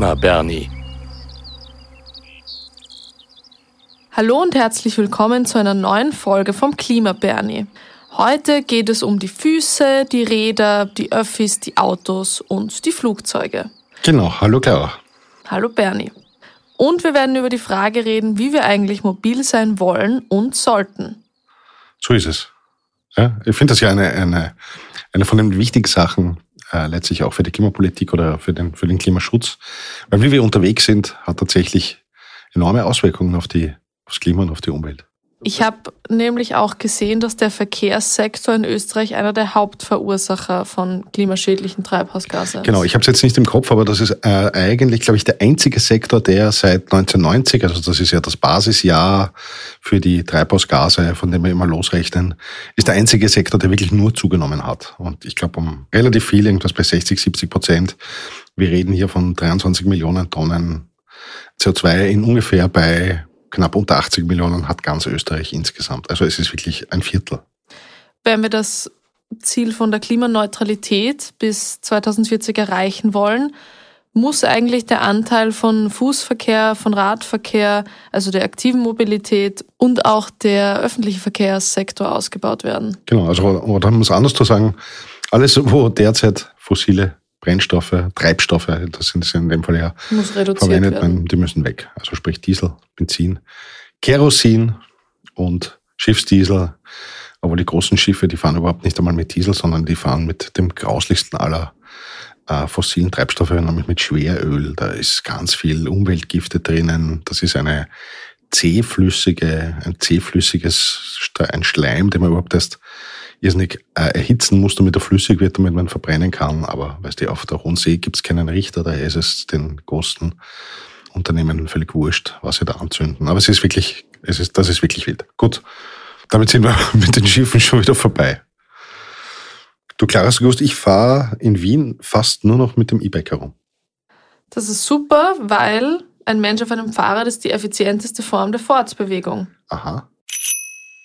Klima Bernie. Hallo und herzlich willkommen zu einer neuen Folge vom Klima Bernie. Heute geht es um die Füße, die Räder, die Öffis, die Autos und die Flugzeuge. Genau, hallo Clara. Hallo Bernie. Und wir werden über die Frage reden, wie wir eigentlich mobil sein wollen und sollten. So ist es. Ja, ich finde das ja eine, eine, eine von den wichtigen Sachen, äh, letztlich auch für die Klimapolitik oder für den, für den Klimaschutz. Weil wie wir unterwegs sind, hat tatsächlich enorme Auswirkungen auf die, aufs Klima und auf die Umwelt. Ich habe nämlich auch gesehen, dass der Verkehrssektor in Österreich einer der Hauptverursacher von klimaschädlichen Treibhausgasen ist. Genau, ich habe es jetzt nicht im Kopf, aber das ist äh, eigentlich, glaube ich, der einzige Sektor, der seit 1990, also das ist ja das Basisjahr für die Treibhausgase, von dem wir immer losrechnen, ist der einzige Sektor, der wirklich nur zugenommen hat. Und ich glaube um relativ viel, irgendwas bei 60, 70 Prozent. Wir reden hier von 23 Millionen Tonnen CO2 in ungefähr bei knapp unter 80 Millionen hat ganz Österreich insgesamt. Also es ist wirklich ein Viertel. Wenn wir das Ziel von der Klimaneutralität bis 2040 erreichen wollen, muss eigentlich der Anteil von Fußverkehr, von Radverkehr, also der aktiven Mobilität und auch der öffentliche Verkehrssektor ausgebaut werden. Genau, also oder um es anders zu sagen, alles, wo derzeit fossile Brennstoffe, Treibstoffe, das sind sie in dem Fall ja verwendet, werden. die müssen weg. Also sprich Diesel, Benzin, Kerosin und Schiffsdiesel. Aber die großen Schiffe, die fahren überhaupt nicht einmal mit Diesel, sondern die fahren mit dem grauslichsten aller äh, fossilen Treibstoffe, nämlich mit Schweröl. Da ist ganz viel Umweltgifte drinnen. Das ist eine zähflüssige, ein zähflüssiges, ein Schleim, den man überhaupt erst irrsinnig äh, erhitzen muss, damit er flüssig wird, damit man verbrennen kann. Aber weißt du, auf der Hohen See gibt es keinen Richter, daher ist es den großen Unternehmen völlig wurscht, was sie da anzünden. Aber es ist wirklich, es ist, das ist wirklich wild. Gut, damit sind wir mit den Schiffen schon wieder vorbei. Du, Clara, hast du gewusst, ich fahre in Wien fast nur noch mit dem E-Bike herum. Das ist super, weil ein Mensch auf einem Fahrrad ist die effizienteste Form der Fortbewegung. Aha.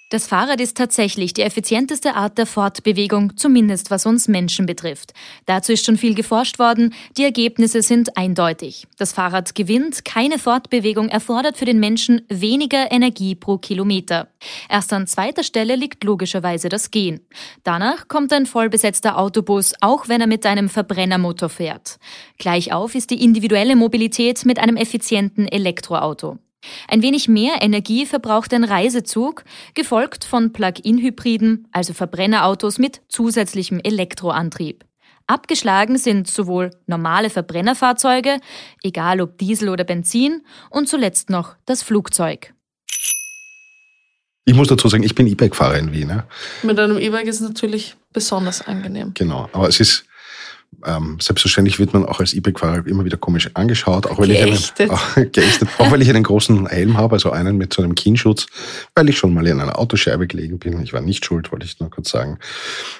Das Fahrrad ist tatsächlich die effizienteste Art der Fortbewegung, zumindest was uns Menschen betrifft. Dazu ist schon viel geforscht worden, die Ergebnisse sind eindeutig. Das Fahrrad gewinnt, keine Fortbewegung erfordert für den Menschen weniger Energie pro Kilometer. Erst an zweiter Stelle liegt logischerweise das Gehen. Danach kommt ein vollbesetzter Autobus, auch wenn er mit einem Verbrennermotor fährt. Gleich auf ist die individuelle Mobilität mit einem effizienten Elektroauto. Ein wenig mehr Energie verbraucht ein Reisezug, gefolgt von Plug-in-Hybriden, also Verbrennerautos mit zusätzlichem Elektroantrieb. Abgeschlagen sind sowohl normale Verbrennerfahrzeuge, egal ob Diesel oder Benzin, und zuletzt noch das Flugzeug. Ich muss dazu sagen, ich bin E-Bike-Fahrer in Wien. Ja. Mit einem E-Bike ist es natürlich besonders angenehm. Genau. Aber es ist, ähm, selbstverständlich wird man auch als E-Bike-Fahrer immer wieder komisch angeschaut, auch weil, Geächtet. ich einen, auch, geächtet, auch weil ich einen großen Helm habe, also einen mit so einem Kinnschutz, weil ich schon mal in einer Autoscheibe gelegen bin. Ich war nicht schuld, wollte ich nur kurz sagen.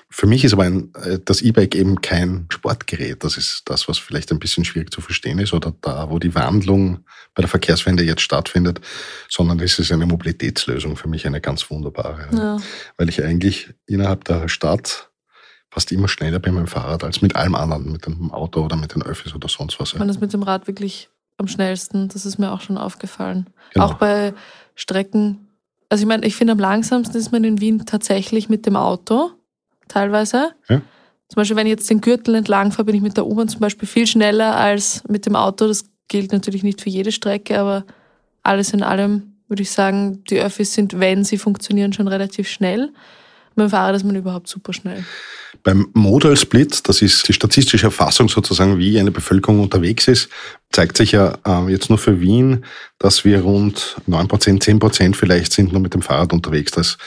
Für mich ist aber ein, äh, das E-Bike eben kein Sportgerät. Das ist das, was vielleicht ein bisschen schwierig zu verstehen ist oder da, wo die Wandlung bei der Verkehrswende jetzt stattfindet, sondern es ist eine Mobilitätslösung für mich eine ganz wunderbare. Ja. Weil ich eigentlich innerhalb der Stadt fast immer schneller bin mit dem Fahrrad als mit allem anderen, mit dem Auto oder mit den Öffis oder sonst was. Man ist mit dem Rad wirklich am schnellsten. Das ist mir auch schon aufgefallen. Genau. Auch bei Strecken. Also ich meine, ich finde am langsamsten ist man in Wien tatsächlich mit dem Auto, teilweise. Ja. Zum Beispiel, wenn ich jetzt den Gürtel entlang fahre, bin ich mit der U-Bahn zum Beispiel viel schneller als mit dem Auto. Das gilt natürlich nicht für jede Strecke, aber alles in allem würde ich sagen, die Öffis sind, wenn sie funktionieren, schon relativ schnell. Dem Fahrrad ist man überhaupt super schnell. Beim Modal Split, das ist die statistische Erfassung sozusagen, wie eine Bevölkerung unterwegs ist, zeigt sich ja äh, jetzt nur für Wien, dass wir rund 9%, 10% vielleicht sind nur mit dem Fahrrad unterwegs. Das,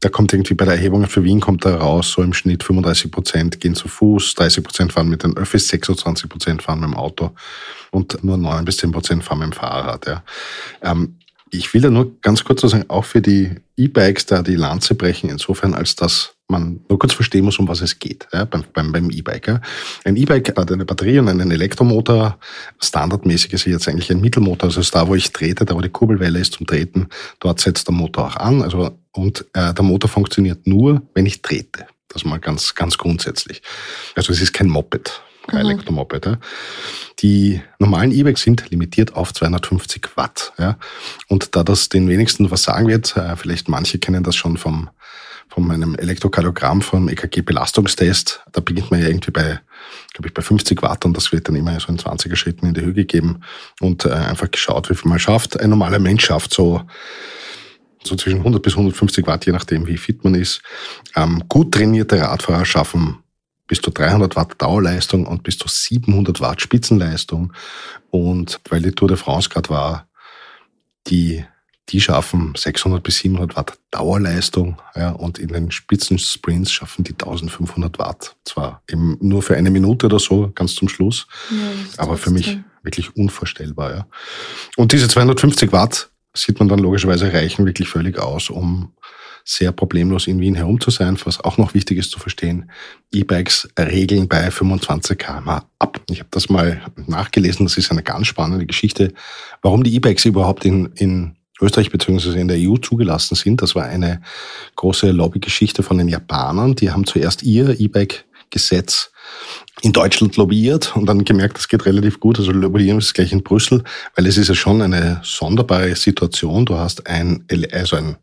da kommt irgendwie bei der Erhebung für Wien kommt da raus, so im Schnitt 35% gehen zu Fuß, 30% fahren mit den Öffis, 26% fahren mit dem Auto und nur 9 bis 10% fahren mit dem Fahrrad. Ja. Ähm, ich will da nur ganz kurz so sagen, auch für die E-Bikes da die Lanze brechen, insofern als dass man nur kurz verstehen muss, um was es geht ja, beim, beim, beim E-Bike. Ja. Ein E-Bike hat eine Batterie und einen Elektromotor. Standardmäßig ist jetzt eigentlich ein Mittelmotor, also da, wo ich trete, da wo die Kurbelwelle ist zum Treten, dort setzt der Motor auch an. Also, und äh, der Motor funktioniert nur, wenn ich trete. Das mal ganz, ganz grundsätzlich. Also es ist kein Moped. Kein mhm. Elektromoped. Ja. Die normalen E-Bikes sind limitiert auf 250 Watt. Ja. Und da das den wenigsten was sagen wird, äh, vielleicht manche kennen das schon vom von meinem Elektrokardiogramm vom EKG-Belastungstest. Da beginnt man ja irgendwie bei, glaube ich, bei 50 Watt und das wird dann immer so in 20er Schritten in die Höhe gegeben und äh, einfach geschaut, wie viel man schafft. Ein normaler Mensch schafft so so zwischen 100 bis 150 Watt, je nachdem, wie fit man ist. Ähm, gut trainierte Radfahrer schaffen bis zu 300 Watt Dauerleistung und bis zu 700 Watt Spitzenleistung. Und weil die Tour de France gerade war, die, die schaffen 600 bis 700 Watt Dauerleistung, ja, und in den Spitzensprints schaffen die 1500 Watt. Zwar eben nur für eine Minute oder so, ganz zum Schluss, ja, aber für mich wirklich unvorstellbar, ja. Und diese 250 Watt sieht man dann logischerweise reichen wirklich völlig aus, um sehr problemlos in Wien herum zu sein. Was auch noch wichtig ist zu verstehen, E-Bikes regeln bei 25 km ab. Ich habe das mal nachgelesen, das ist eine ganz spannende Geschichte, warum die E-Bikes überhaupt in, in Österreich bzw. in der EU zugelassen sind. Das war eine große Lobbygeschichte von den Japanern. Die haben zuerst ihr E-Bike-Gesetz in Deutschland lobbyiert und dann gemerkt, das geht relativ gut. Also lobbyieren ist gleich in Brüssel, weil es ist ja schon eine sonderbare Situation. Du hast ein, also ein,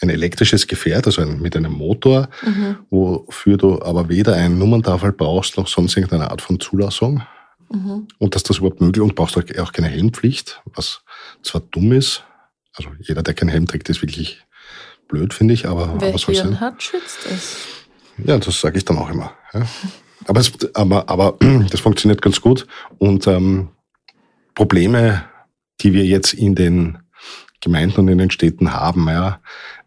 ein elektrisches Gefährt, also ein, mit einem Motor, mhm. wofür du aber weder einen Nummerntafel brauchst noch sonst irgendeine Art von Zulassung. Mhm. Und dass das überhaupt möglich ist und brauchst auch keine Helmpflicht, was zwar dumm ist. Also jeder, der keinen Helm trägt, ist wirklich blöd, finde ich, aber Wer was soll's denn? hat, schützt es. Ja, das sage ich dann auch immer. Ja. Aber, es, aber, aber das funktioniert ganz gut. Und ähm, Probleme, die wir jetzt in den Gemeinden und in den Städten haben, ja,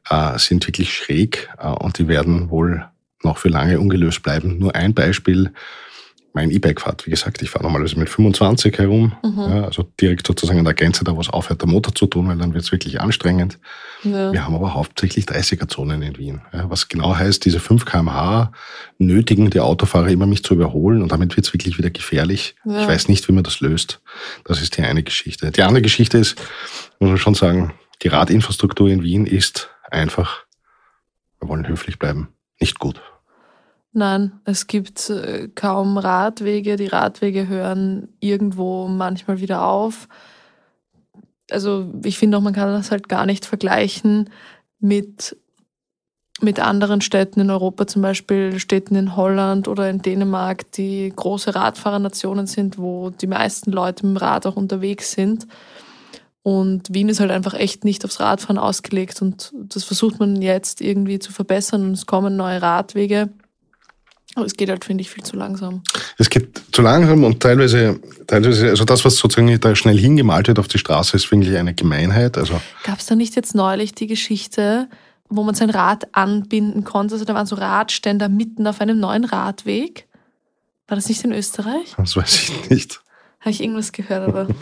äh, sind wirklich schräg äh, und die werden wohl noch für lange ungelöst bleiben. Nur ein Beispiel mein E-Bike fahrt. Wie gesagt, ich fahre normalerweise mit 25 herum, mhm. ja, also direkt sozusagen an der Grenze, da wo es aufhört, der Motor zu tun, weil dann wird es wirklich anstrengend. Ja. Wir haben aber hauptsächlich 30er-Zonen in Wien, ja, was genau heißt, diese 5 kmh nötigen die Autofahrer immer mich zu überholen und damit wird es wirklich wieder gefährlich. Ich weiß nicht, wie man das löst. Das ist die eine Geschichte. Die andere Geschichte ist, muss man schon sagen, die Radinfrastruktur in Wien ist einfach, wir wollen höflich bleiben, nicht gut. Nein, es gibt äh, kaum Radwege. Die Radwege hören irgendwo manchmal wieder auf. Also ich finde auch, man kann das halt gar nicht vergleichen mit, mit anderen Städten in Europa, zum Beispiel Städten in Holland oder in Dänemark, die große Radfahrernationen sind, wo die meisten Leute mit dem Rad auch unterwegs sind. Und Wien ist halt einfach echt nicht aufs Radfahren ausgelegt und das versucht man jetzt irgendwie zu verbessern und es kommen neue Radwege. Aber es geht halt, finde ich, viel zu langsam. Es geht zu langsam und teilweise, teilweise, also das, was sozusagen da schnell hingemalt wird auf die Straße, ist, finde ich, eine Gemeinheit. Also Gab es da nicht jetzt neulich die Geschichte, wo man sein Rad anbinden konnte? Also da waren so Radständer mitten auf einem neuen Radweg. War das nicht in Österreich? Das weiß ich nicht. Habe ich irgendwas gehört, aber.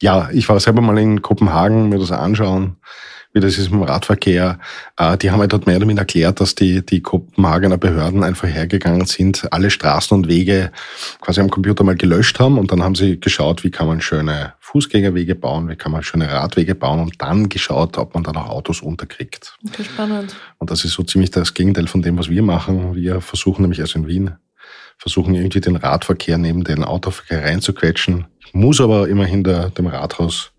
ja, ich war selber mal in Kopenhagen, mir das anschauen wie das ist im Radverkehr. Äh, die haben halt dort mehr oder weniger erklärt, dass die, die Kopenhagener Behörden einfach hergegangen sind, alle Straßen und Wege quasi am Computer mal gelöscht haben und dann haben sie geschaut, wie kann man schöne Fußgängerwege bauen, wie kann man schöne Radwege bauen und dann geschaut, ob man dann auch Autos unterkriegt. Okay, spannend. Und das ist so ziemlich das Gegenteil von dem, was wir machen. Wir versuchen nämlich also in Wien, versuchen irgendwie den Radverkehr neben den Autoverkehr reinzuquetschen. Muss aber immerhin der, dem Rathaus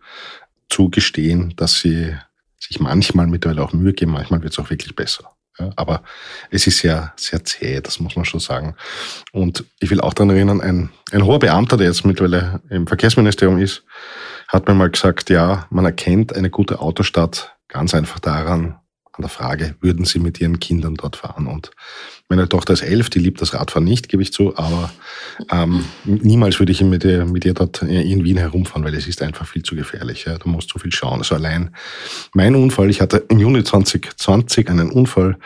zugestehen, dass sie sich manchmal mittlerweile auch Mühe geben, manchmal wird es auch wirklich besser. Ja, aber es ist sehr, sehr zäh, das muss man schon sagen. Und ich will auch daran erinnern, ein, ein hoher Beamter, der jetzt mittlerweile im Verkehrsministerium ist, hat mir mal gesagt, ja, man erkennt eine gute Autostadt ganz einfach daran, an der Frage, würden Sie mit Ihren Kindern dort fahren? Und meine Tochter ist elf, die liebt das Radfahren nicht, gebe ich zu, aber ähm, niemals würde ich mit ihr, mit ihr dort in Wien herumfahren, weil es ist einfach viel zu gefährlich. Ja. Du musst zu viel schauen. Also allein mein Unfall, ich hatte im Juni 2020 einen Unfall,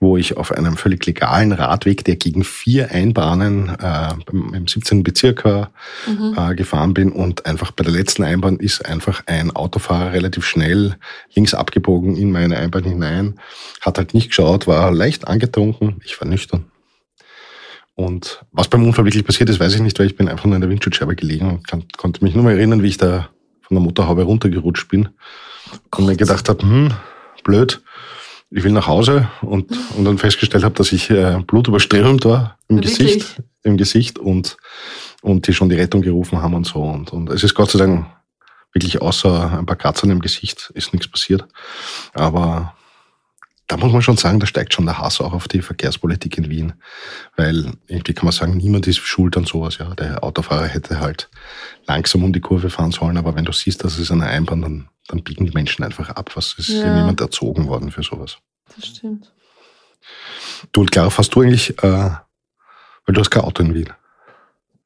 wo ich auf einem völlig legalen Radweg, der gegen vier Einbahnen äh, im 17. Bezirk war, mhm. äh, gefahren bin und einfach bei der letzten Einbahn ist einfach ein Autofahrer relativ schnell links abgebogen in meine Einbahn hinein, hat halt nicht geschaut, war leicht angetrunken. Ich war nüchtern. Und was beim Unfall wirklich passiert ist, weiß ich nicht, weil ich bin einfach nur in der Windschutzscheibe gelegen und kann, konnte mich nur mal erinnern, wie ich da von der Motorhaube runtergerutscht bin oh und mir gedacht habe, hm, blöd. ich will nach Hause und, und dann festgestellt habe, dass ich äh, blutüberströmt war im ja, Gesicht, im Gesicht und, und die schon die Rettung gerufen haben und so. Und, und es ist Gott sei Dank wirklich außer ein paar Kratzern im Gesicht ist nichts passiert. Aber da muss man schon sagen, da steigt schon der Hass auch auf die Verkehrspolitik in Wien. Weil irgendwie kann man sagen, niemand ist schuld an sowas. Ja, der Autofahrer hätte halt langsam um die Kurve fahren sollen, aber wenn du siehst, dass es eine Einbahn, dann, dann biegen die Menschen einfach ab. Was ist ja. niemand erzogen worden für sowas? Das stimmt. Du und Clara, fährst du eigentlich, äh, weil du hast kein Auto in Wien?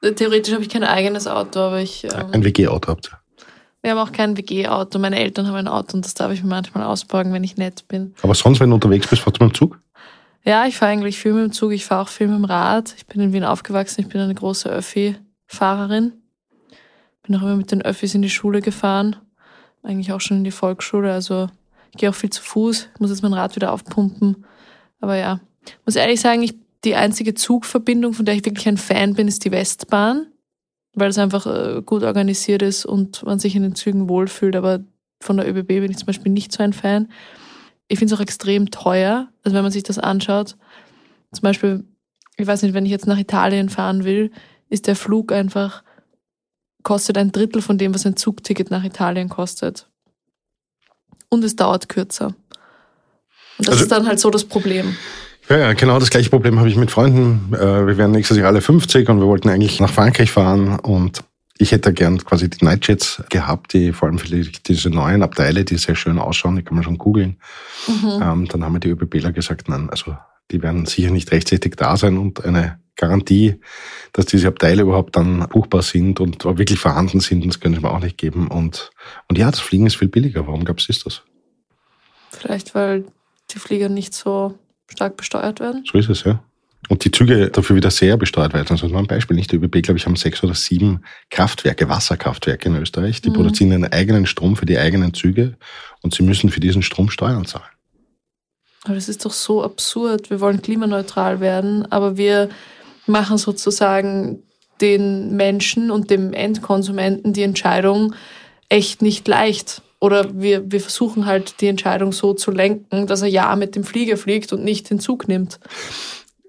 Theoretisch habe ich kein eigenes Auto, aber ich. Ähm, ein WG-Auto habt ihr? Wir haben auch kein WG-Auto. Meine Eltern haben ein Auto und das darf ich mir manchmal ausborgen, wenn ich nett bin. Aber sonst, wenn du unterwegs bist, fährst du mit dem Zug? Ja, ich fahre eigentlich viel mit dem Zug. Ich fahre auch viel mit dem Rad. Ich bin in Wien aufgewachsen. Ich bin eine große Öffi-Fahrerin. Bin auch immer mit den Öffis in die Schule gefahren. Eigentlich auch schon in die Volksschule. Also ich gehe auch viel zu Fuß. Ich muss jetzt mein Rad wieder aufpumpen. Aber ja, muss ehrlich sagen, ich, die einzige Zugverbindung, von der ich wirklich ein Fan bin, ist die Westbahn weil es einfach äh, gut organisiert ist und man sich in den Zügen wohlfühlt. Aber von der ÖBB bin ich zum Beispiel nicht so ein Fan. Ich finde es auch extrem teuer. Also wenn man sich das anschaut, zum Beispiel, ich weiß nicht, wenn ich jetzt nach Italien fahren will, ist der Flug einfach, kostet ein Drittel von dem, was ein Zugticket nach Italien kostet. Und es dauert kürzer. Und das also, ist dann halt so das Problem. Ja, ja, genau das gleiche Problem habe ich mit Freunden. Äh, wir werden nächstes Jahr alle 50 und wir wollten eigentlich nach Frankreich fahren und ich hätte gern quasi die Nightjets gehabt, die vor allem für diese neuen Abteile, die sehr schön ausschauen, die kann man schon googeln. Mhm. Ähm, dann haben wir die ÖBBler gesagt, nein, also die werden sicher nicht rechtzeitig da sein und eine Garantie, dass diese Abteile überhaupt dann buchbar sind und wirklich vorhanden sind, das können wir auch nicht geben. Und, und ja, das Fliegen ist viel billiger. Warum gab es das? Vielleicht, weil die Flieger nicht so stark besteuert werden. So ist es, ja. Und die Züge dafür wieder sehr besteuert werden. Also nur ein Beispiel, nicht? Die ÖBB, glaube ich, haben sechs oder sieben Kraftwerke, Wasserkraftwerke in Österreich. Die mhm. produzieren einen eigenen Strom für die eigenen Züge und sie müssen für diesen Strom Steuern zahlen. Aber das ist doch so absurd. Wir wollen klimaneutral werden, aber wir machen sozusagen den Menschen und dem Endkonsumenten die Entscheidung echt nicht leicht. Oder wir, wir versuchen halt die Entscheidung so zu lenken, dass er ja mit dem Flieger fliegt und nicht den Zug nimmt.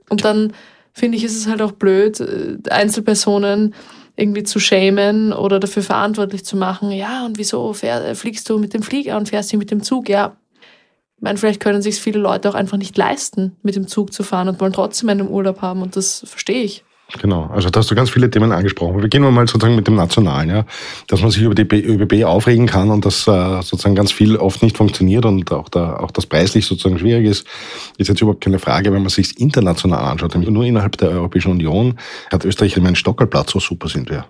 Und dann finde ich, ist es halt auch blöd, äh, Einzelpersonen irgendwie zu schämen oder dafür verantwortlich zu machen. Ja, und wieso fähr, fliegst du mit dem Flieger und fährst du mit dem Zug? Ja, ich meine, vielleicht können sich viele Leute auch einfach nicht leisten, mit dem Zug zu fahren und wollen trotzdem einen Urlaub haben und das verstehe ich. Genau, also da hast du ganz viele Themen angesprochen. Wir gehen mal sozusagen mit dem Nationalen, ja, dass man sich über die ÖBB aufregen kann und dass äh, sozusagen ganz viel oft nicht funktioniert und auch, da, auch das preislich sozusagen schwierig ist, ist jetzt überhaupt keine Frage, wenn man sich international anschaut. Nur innerhalb der Europäischen Union hat Österreich einen Stockerplatz, so super sind wir.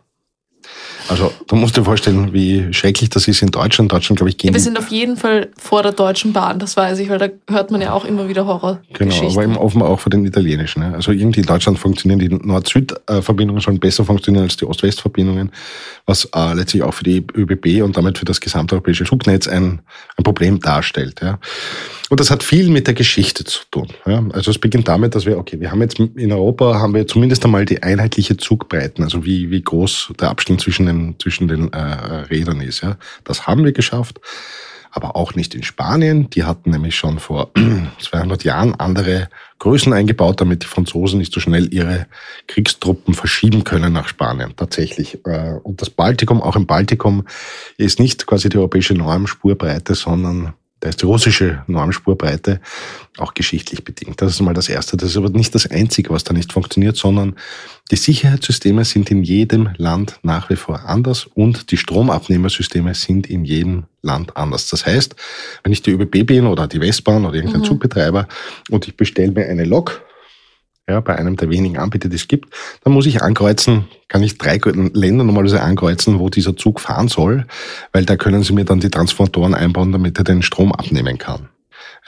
Also du musst dir vorstellen, wie schrecklich das ist in Deutschland. Deutschland, glaube ich, gehen. Ja, wir sind auf jeden Fall vor der deutschen Bahn, das weiß ich, weil da hört man ja auch immer wieder Horror. Genau, aber eben offenbar auch vor den italienischen. Also irgendwie in Deutschland funktionieren die Nord-Süd-Verbindungen schon besser funktionieren als die Ost-West-Verbindungen, was äh, letztlich auch für die ÖBB und damit für das gesamteuropäische Zugnetz ein, ein Problem darstellt. Ja. Und das hat viel mit der Geschichte zu tun. Ja. Also es beginnt damit, dass wir, okay, wir haben jetzt in Europa haben wir zumindest einmal die einheitliche Zugbreiten, also wie, wie groß der Abstand zwischen den, zwischen den äh, Rädern ist. Ja. Das haben wir geschafft, aber auch nicht in Spanien. Die hatten nämlich schon vor 200 Jahren andere Größen eingebaut, damit die Franzosen nicht so schnell ihre Kriegstruppen verschieben können nach Spanien. Tatsächlich. Äh, und das Baltikum, auch im Baltikum, ist nicht quasi die europäische Normspurbreite, sondern da ist die russische Normspurbreite auch geschichtlich bedingt. Das ist mal das Erste. Das ist aber nicht das Einzige, was da nicht funktioniert, sondern die Sicherheitssysteme sind in jedem Land nach wie vor anders und die Stromabnehmersysteme sind in jedem Land anders. Das heißt, wenn ich die ÖBB bin oder die Westbahn oder irgendein mhm. Zugbetreiber und ich bestelle mir eine Lok, ja, bei einem der wenigen Anbieter, die es gibt, dann muss ich ankreuzen, kann ich drei Länder normalerweise ankreuzen, wo dieser Zug fahren soll, weil da können sie mir dann die Transformatoren einbauen, damit er den Strom abnehmen kann.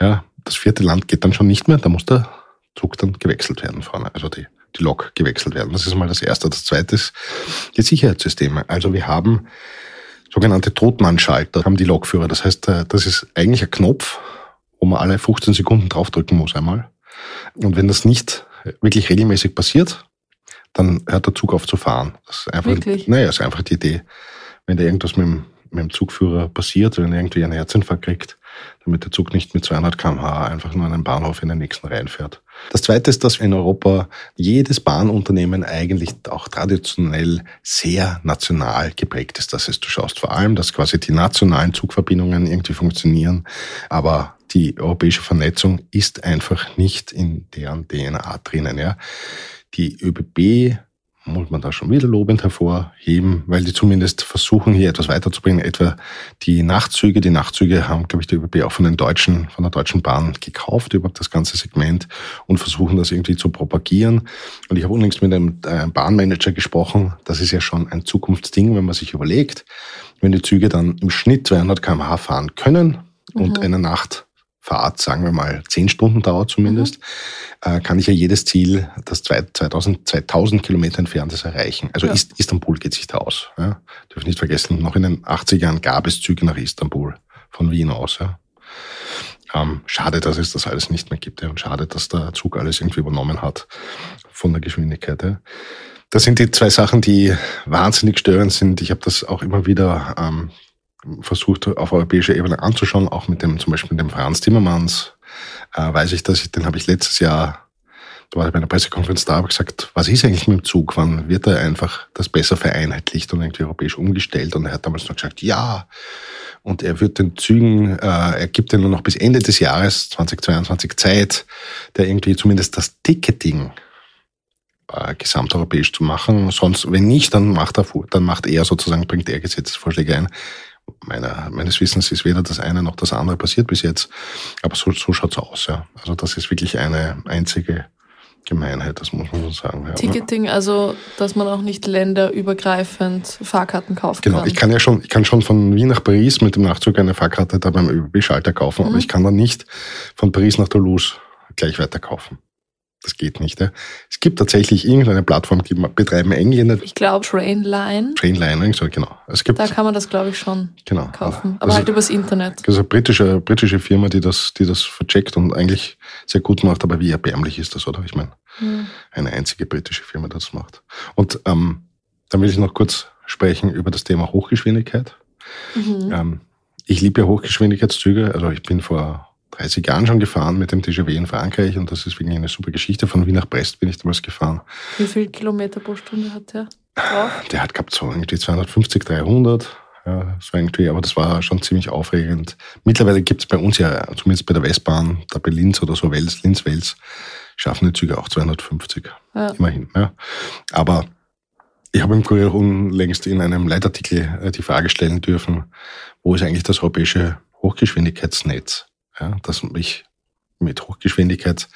Ja, das vierte Land geht dann schon nicht mehr, da muss der Zug dann gewechselt werden vorne, also die, die Lok gewechselt werden. Das ist mal das Erste. Das Zweite ist die Sicherheitssysteme. Also wir haben sogenannte Totmannschalter, haben die Lokführer. Das heißt, äh, das ist eigentlich ein Knopf, wo man alle 15 Sekunden draufdrücken muss einmal. Und wenn das nicht wirklich regelmäßig passiert, dann hört der Zug auf zu fahren. Das ist einfach, wirklich? Naja, ist einfach die Idee. Wenn da irgendwas mit dem, mit dem Zugführer passiert, wenn er irgendwie einen Herzinfarkt kriegt, damit der Zug nicht mit 200 km/h einfach nur an einen Bahnhof in den nächsten reinfährt. Das Zweite ist, dass in Europa jedes Bahnunternehmen eigentlich auch traditionell sehr national geprägt ist. Das heißt, du schaust vor allem, dass quasi die nationalen Zugverbindungen irgendwie funktionieren, aber die europäische Vernetzung ist einfach nicht in deren DNA drinnen. Ja. Die ÖBB muss man da schon wieder lobend hervorheben, weil die zumindest versuchen, hier etwas weiterzubringen. Etwa die Nachtzüge. Die Nachtzüge haben, glaube ich, die ÖBB auch von den Deutschen, von der Deutschen Bahn gekauft, überhaupt das ganze Segment und versuchen das irgendwie zu propagieren. Und ich habe unlängst mit einem äh, Bahnmanager gesprochen. Das ist ja schon ein Zukunftsding, wenn man sich überlegt, wenn die Züge dann im Schnitt 200 kmh fahren können und mhm. eine Nacht Fahrt, sagen wir mal, zehn Stunden dauert zumindest, mhm. äh, kann ich ja jedes Ziel, das 2000, 2000 Kilometer entfernt ist, erreichen. Also ja. Ist, Istanbul geht sich da aus. Ja. Dürfen nicht vergessen, noch in den 80ern gab es Züge nach Istanbul von Wien aus. Ja. Ähm, schade, dass es das alles nicht mehr gibt. Ja. Und schade, dass der Zug alles irgendwie übernommen hat von der Geschwindigkeit. Ja. Das sind die zwei Sachen, die wahnsinnig störend sind. Ich habe das auch immer wieder ähm, versucht auf europäischer Ebene anzuschauen, auch mit dem zum Beispiel mit dem Franz Timmermans, äh, weiß ich, dass ich, den habe ich letztes Jahr, da war ich bei einer Pressekonferenz da, habe gesagt, was ist eigentlich mit dem Zug? Wann wird da einfach das besser vereinheitlicht und irgendwie europäisch umgestellt? Und er hat damals noch gesagt, ja. Und er wird den Zügen, äh, er gibt ihnen nur noch bis Ende des Jahres 2022 Zeit, der irgendwie zumindest das Ticketing äh, gesamteuropäisch zu machen. Sonst, wenn nicht, dann macht er, dann macht er sozusagen, bringt er Gesetzesvorschläge ein meiner, meines Wissens ist weder das eine noch das andere passiert bis jetzt. Aber so, so schaut's aus, ja. Also das ist wirklich eine einzige Gemeinheit, das muss man so sagen. Ja. Ticketing, also dass man auch nicht länderübergreifend Fahrkarten kaufen genau, kann. Genau, ich kann ja schon, ich kann schon von Wien nach Paris mit dem Nachzug eine Fahrkarte da beim ÖBB-Schalter kaufen, mhm. aber ich kann dann nicht von Paris nach Toulouse gleich weiter kaufen. Das geht nicht. Ja. Es gibt tatsächlich irgendeine Plattform, die betreiben Engländer. Ich glaube Trainline. Trainline, so, genau. Es gibt, da kann man das, glaube ich, schon genau, kaufen. Aber halt übers Internet. Das ist eine britische, britische Firma, die das, die das vercheckt und eigentlich sehr gut macht. Aber wie erbärmlich ist das, oder? Ich meine, hm. eine einzige britische Firma, die das macht. Und ähm, dann will ich noch kurz sprechen über das Thema Hochgeschwindigkeit. Mhm. Ähm, ich liebe ja Hochgeschwindigkeitszüge. Also ich bin vor 30 Jahren schon gefahren mit dem TGV in Frankreich und das ist wirklich eine super Geschichte. Von Wien nach Brest bin ich damals gefahren. Wie viel Kilometer pro Stunde hat der? Drauf? Der hat gehabt so irgendwie 250, 300. Ja, so irgendwie, aber das war schon ziemlich aufregend. Mittlerweile gibt es bei uns ja, zumindest bei der Westbahn, da bei Linz oder so, Wels, Linz, Wels, schaffen die Züge auch 250. Ja. Immerhin. Ja. Aber ich habe im Kurier unlängst in einem Leitartikel äh, die Frage stellen dürfen, wo ist eigentlich das europäische Hochgeschwindigkeitsnetz? Ja, dass ich mit Hochgeschwindigkeit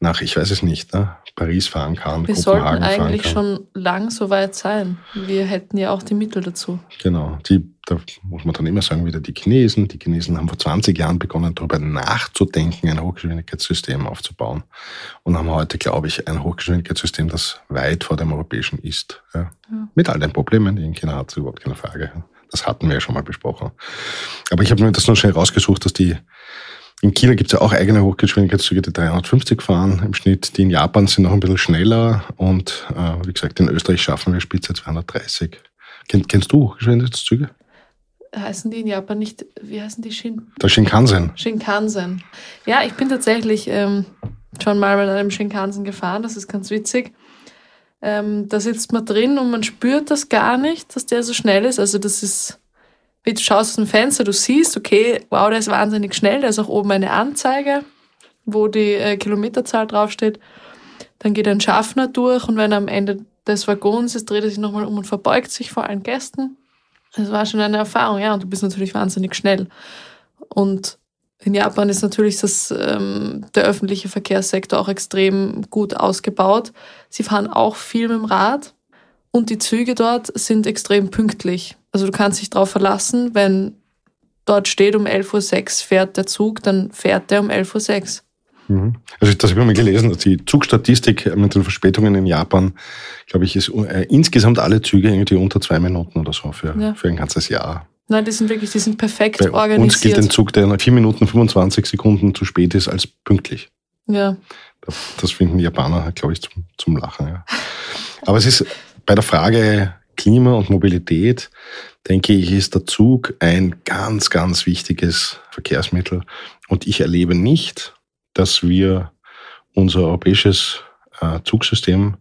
nach, ich weiß es nicht, ne, Paris fahren kann. Wir sollten eigentlich schon lang so weit sein. Wir hätten ja auch die Mittel dazu. Genau. Die, da muss man dann immer sagen, wieder die Chinesen. Die Chinesen haben vor 20 Jahren begonnen, darüber nachzudenken, ein Hochgeschwindigkeitssystem aufzubauen. Und haben heute, glaube ich, ein Hochgeschwindigkeitssystem, das weit vor dem europäischen ist. Ja. Ja. Mit all den Problemen, die in China hat, überhaupt keine Frage. Das hatten wir ja schon mal besprochen. Aber ich habe mir das nur schnell rausgesucht, dass die in China gibt es ja auch eigene Hochgeschwindigkeitszüge, die 350 fahren im Schnitt. Die in Japan sind noch ein bisschen schneller und äh, wie gesagt, in Österreich schaffen wir Spitze 230. Kenn, kennst du Hochgeschwindigkeitszüge? Heißen die in Japan nicht, wie heißen die Shin? Der Shinkansen. Shinkansen. Ja, ich bin tatsächlich ähm, schon mal mit einem Shinkansen gefahren, das ist ganz witzig. Ähm, da sitzt man drin und man spürt das gar nicht, dass der so schnell ist. Also das ist wie du schaust aus dem Fenster, du siehst, okay, wow, der ist wahnsinnig schnell, da ist auch oben eine Anzeige, wo die äh, Kilometerzahl draufsteht. Dann geht ein Schaffner durch und wenn er am Ende des Waggons ist, dreht er sich nochmal um und verbeugt sich vor allen Gästen. Das war schon eine Erfahrung, ja, und du bist natürlich wahnsinnig schnell. Und in Japan ist natürlich das, ähm, der öffentliche Verkehrssektor auch extrem gut ausgebaut. Sie fahren auch viel mit dem Rad und die Züge dort sind extrem pünktlich. Also du kannst dich darauf verlassen, wenn dort steht, um 11.06 Uhr fährt der Zug, dann fährt der um 11.06 Uhr. Mhm. Also das habe ich mal gelesen, dass die Zugstatistik mit den Verspätungen in Japan, glaube ich, ist äh, insgesamt alle Züge irgendwie unter zwei Minuten oder so für, ja. für ein ganzes Jahr. Nein, die sind wirklich, die sind perfekt Bei organisiert. Uns gilt ein Zug, der nach 4 Minuten 25 Sekunden zu spät ist, als pünktlich. Ja. Das, das finden die Japaner, glaube ich, zum, zum Lachen. Ja. Aber es ist bei der Frage, Klima und Mobilität, denke ich, ist der Zug ein ganz, ganz wichtiges Verkehrsmittel. Und ich erlebe nicht, dass wir unser europäisches äh, Zugsystem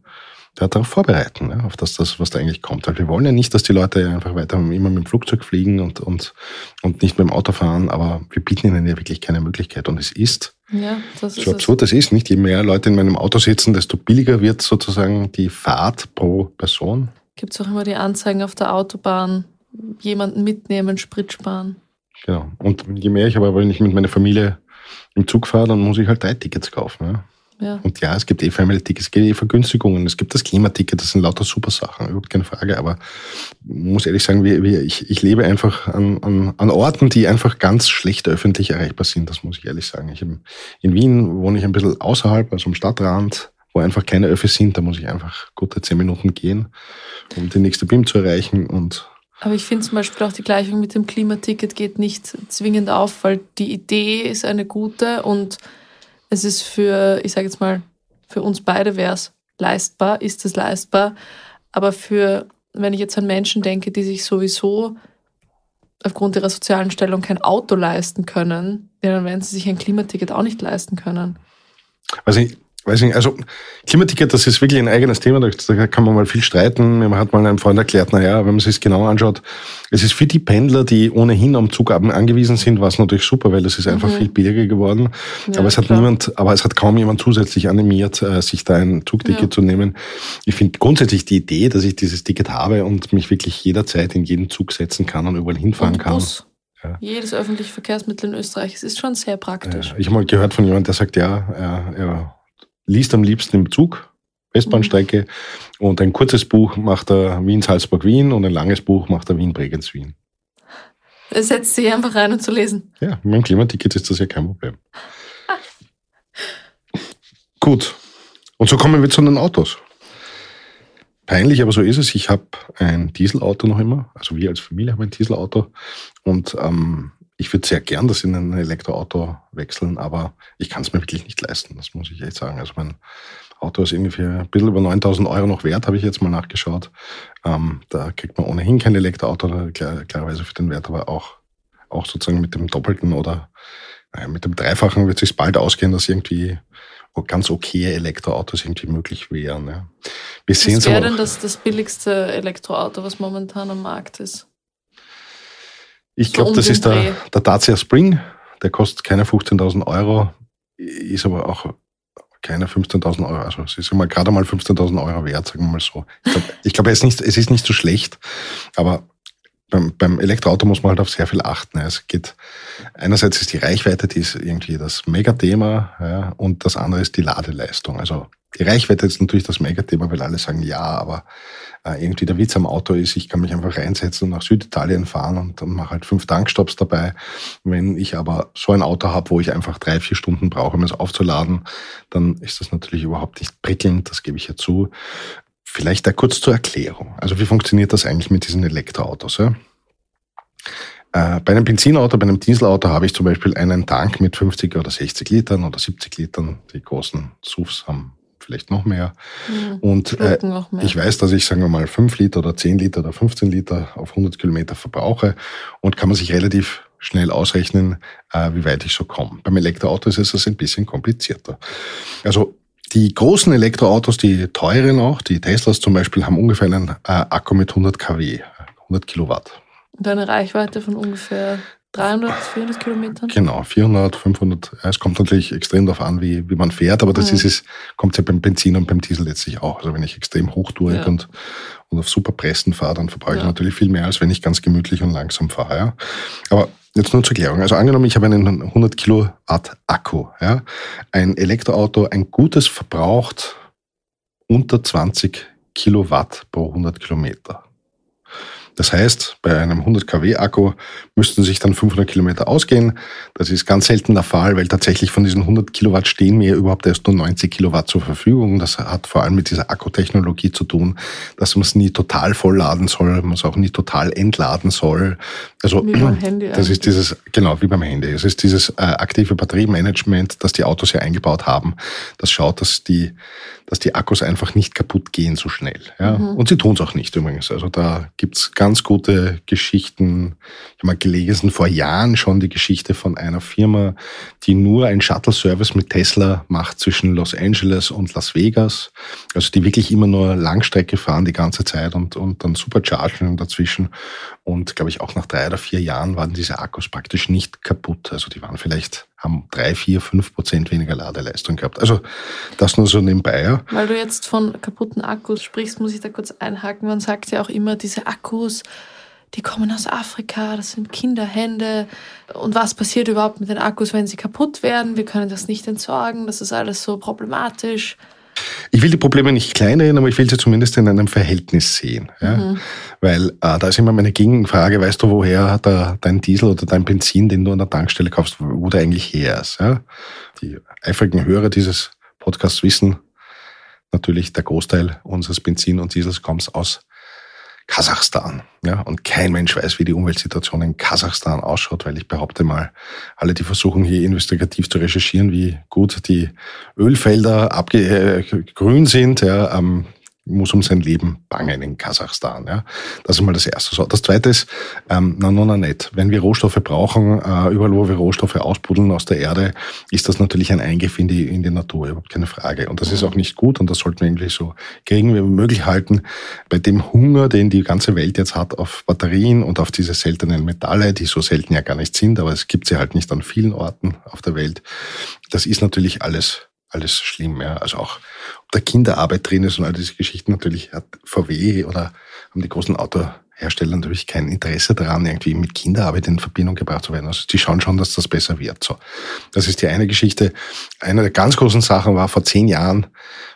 darauf vorbereiten, ja, auf das, das, was da eigentlich kommt. Weil wir wollen ja nicht, dass die Leute einfach weiter immer mit dem Flugzeug fliegen und, und, und nicht mit dem Auto fahren, aber wir bieten ihnen ja wirklich keine Möglichkeit. Und es ist, ja, das so absurd es ist, nicht je mehr Leute in meinem Auto sitzen, desto billiger wird sozusagen die Fahrt pro Person. Gibt es auch immer die Anzeigen auf der Autobahn, jemanden mitnehmen, Sprit sparen. Genau. Und je mehr ich aber, wenn ich mit meiner Familie im Zug fahre, dann muss ich halt drei Tickets kaufen. Ja. Ja. Und ja, es gibt eh Family-Tickets, es gibt eh Vergünstigungen, es gibt das Klimaticket, das sind lauter super Sachen, überhaupt keine Frage. Aber ich muss ehrlich sagen, wie, wie, ich, ich lebe einfach an, an, an Orten, die einfach ganz schlecht öffentlich erreichbar sind, das muss ich ehrlich sagen. Ich, in Wien wohne ich ein bisschen außerhalb, also am Stadtrand, wo einfach keine Öffis sind, da muss ich einfach gute zehn Minuten gehen, um die nächste BIM zu erreichen und aber ich finde zum Beispiel auch die Gleichung mit dem Klimaticket geht nicht zwingend auf, weil die Idee ist eine gute und es ist für, ich sage jetzt mal, für uns beide wäre es leistbar, ist es leistbar. Aber für, wenn ich jetzt an Menschen denke, die sich sowieso aufgrund ihrer sozialen Stellung kein Auto leisten können, dann werden sie sich ein Klimaticket auch nicht leisten können. Also weiß nicht, also Klimaticket, das ist wirklich ein eigenes Thema, da kann man mal viel streiten. Mir hat mal ein Freund erklärt, naja, wenn man sich genau anschaut, es ist für die Pendler, die ohnehin am Zug angewiesen sind, war es natürlich super, weil es ist einfach mhm. viel billiger geworden. Ja, aber es hat klar. niemand, aber es hat kaum jemand zusätzlich animiert, äh, sich da ein Zugticket ja. zu nehmen. Ich finde grundsätzlich die Idee, dass ich dieses Ticket habe und mich wirklich jederzeit in jeden Zug setzen kann und überall hinfahren und kann. Bus. Ja. Jedes öffentliche Verkehrsmittel in Österreich, es ist schon sehr praktisch. ich habe mal gehört von jemandem, der sagt, ja, er, er liest am liebsten im Zug, Westbahnstrecke. Mhm. Und ein kurzes Buch macht er Wien-Salzburg-Wien und ein langes Buch macht er Wien-Bregenz-Wien. Er setzt sich einfach rein, um zu lesen. Ja, mit dem Klimaticket ist das ja kein Problem. Gut. Und so kommen wir zu den Autos. Peinlich, aber so ist es. Ich habe ein Dieselauto noch immer. Also wir als Familie haben ein Dieselauto. Und ähm, ich würde sehr gern das in ein Elektroauto wechseln, aber ich kann es mir wirklich nicht leisten. Das muss ich echt sagen. Also mein Auto ist ungefähr ein bisschen über 9000 Euro noch wert, habe ich jetzt mal nachgeschaut. Ähm, da kriegt man ohnehin kein Elektroauto, klar, klarerweise für den Wert, aber auch, auch sozusagen mit dem Doppelten oder naja, mit dem Dreifachen wird es sich bald ausgehen, dass irgendwie ganz okay Elektroautos irgendwie möglich wären. Ja. Wir was wäre denn das, das billigste Elektroauto, was momentan am Markt ist? Ich glaube, so das ist der, der Dacia Spring. Der kostet keine 15.000 Euro, ist aber auch keine 15.000 Euro. Also es ist immer gerade mal 15.000 Euro wert, sagen wir mal so. Ich glaube, glaub, es, ist nicht, es ist nicht so schlecht, aber beim, beim Elektroauto muss man halt auf sehr viel achten. Es geht, einerseits ist die Reichweite, die ist irgendwie das Megathema, ja, und das andere ist die Ladeleistung. Also die Reichweite ist natürlich das Megathema, weil alle sagen ja, aber äh, irgendwie der Witz am Auto ist, ich kann mich einfach reinsetzen und nach Süditalien fahren und dann mache halt fünf Tankstops dabei. Wenn ich aber so ein Auto habe, wo ich einfach drei, vier Stunden brauche, um es aufzuladen, dann ist das natürlich überhaupt nicht prickelnd, das gebe ich ja zu. Vielleicht da kurz zur Erklärung. Also wie funktioniert das eigentlich mit diesen Elektroautos? Ja? Äh, bei einem Benzinauto, bei einem Dieselauto habe ich zum Beispiel einen Tank mit 50 oder 60 Litern oder 70 Litern. Die großen SUVs haben vielleicht noch mehr. Mhm, und äh, mehr. ich weiß, dass ich, sagen wir mal, 5 Liter oder 10 Liter oder 15 Liter auf 100 Kilometer verbrauche und kann man sich relativ schnell ausrechnen, äh, wie weit ich so komme. Beim Elektroauto ist es ein bisschen komplizierter. Also die großen Elektroautos, die teuren auch, die Teslas zum Beispiel, haben ungefähr einen äh, Akku mit 100 kW, 100 Kilowatt. Und eine Reichweite von ungefähr 300, 400 Kilometern? Genau, 400, 500. Es kommt natürlich extrem darauf an, wie, wie man fährt, aber das mhm. ist es, kommt ja beim Benzin und beim Diesel letztlich auch. Also wenn ich extrem hochdurch ja. und, und auf super Pressen fahre, dann verbrauche ich ja. natürlich viel mehr, als wenn ich ganz gemütlich und langsam fahre. Ja. Aber jetzt nur zur Klärung. Also angenommen, ich habe einen 100 Kilowatt Akku. Ja. Ein Elektroauto, ein gutes verbraucht unter 20 Kilowatt pro 100 Kilometer. Das heißt, bei einem 100 kW Akku müssten sich dann 500 Kilometer ausgehen. Das ist ganz selten der Fall, weil tatsächlich von diesen 100 Kilowatt stehen mir überhaupt erst nur 90 Kilowatt zur Verfügung. Das hat vor allem mit dieser Akkutechnologie zu tun, dass man es nie total vollladen soll, man es auch nie total entladen soll. Also Wie beim Handy das ist dieses, genau wie beim Handy. Es ist dieses äh, aktive Batteriemanagement, das die Autos ja eingebaut haben. Das schaut, dass die, dass die Akkus einfach nicht kaputt gehen so schnell. Ja? Und sie tun es auch nicht übrigens. Also da gibt's ganz gute Geschichten. Ich habe mal gelesen, vor Jahren schon die Geschichte von einer Firma, die nur einen Shuttle-Service mit Tesla macht zwischen Los Angeles und Las Vegas. Also die wirklich immer nur Langstrecke fahren die ganze Zeit und, und dann Superchargen dazwischen. Und glaube ich, auch nach drei oder vier Jahren waren diese Akkus praktisch nicht kaputt. Also die waren vielleicht, haben drei, vier, fünf Prozent weniger Ladeleistung gehabt. Also das nur so nebenbei. Ja. Weil du jetzt von kaputten Akkus sprichst, muss ich da kurz einhaken. Man sagt ja auch immer, diese Akkus, die kommen aus Afrika, das sind Kinderhände. Und was passiert überhaupt mit den Akkus, wenn sie kaputt werden? Wir können das nicht entsorgen, das ist alles so problematisch. Ich will die Probleme nicht kleinreden, aber ich will sie zumindest in einem Verhältnis sehen. Ja? Weil äh, da ist immer meine Gegenfrage, weißt du, woher der, dein Diesel oder dein Benzin, den du an der Tankstelle kaufst, wo wo der eigentlich her ist? Ja? Die eifrigen Hörer dieses Podcasts wissen natürlich, der Großteil unseres Benzin und Diesels kommt aus Kasachstan. Ja, und kein Mensch weiß, wie die Umweltsituation in Kasachstan ausschaut, weil ich behaupte mal, alle, die versuchen, hier investigativ zu recherchieren, wie gut die Ölfelder abge äh, grün sind, ja, ähm, muss um sein Leben bangen in Kasachstan. Ja. Das ist mal das Erste. So, das Zweite ist, ähm, na, na, na, nicht. Wenn wir Rohstoffe brauchen, äh, überall, wo wir Rohstoffe ausbuddeln aus der Erde, ist das natürlich ein Eingriff in die, in die Natur, überhaupt keine Frage. Und das ist auch nicht gut und das sollten wir eigentlich so gering wie möglich halten. Bei dem Hunger, den die ganze Welt jetzt hat auf Batterien und auf diese seltenen Metalle, die so selten ja gar nicht sind, aber es gibt sie halt nicht an vielen Orten auf der Welt. Das ist natürlich alles alles schlimm, ja. Also auch, da Kinderarbeit drin ist und all diese Geschichten, natürlich hat VW oder haben die großen Autohersteller natürlich kein Interesse daran, irgendwie mit Kinderarbeit in Verbindung gebracht zu werden. Also die schauen schon, dass das besser wird. So. Das ist die eine Geschichte. Eine der ganz großen Sachen war vor zehn Jahren,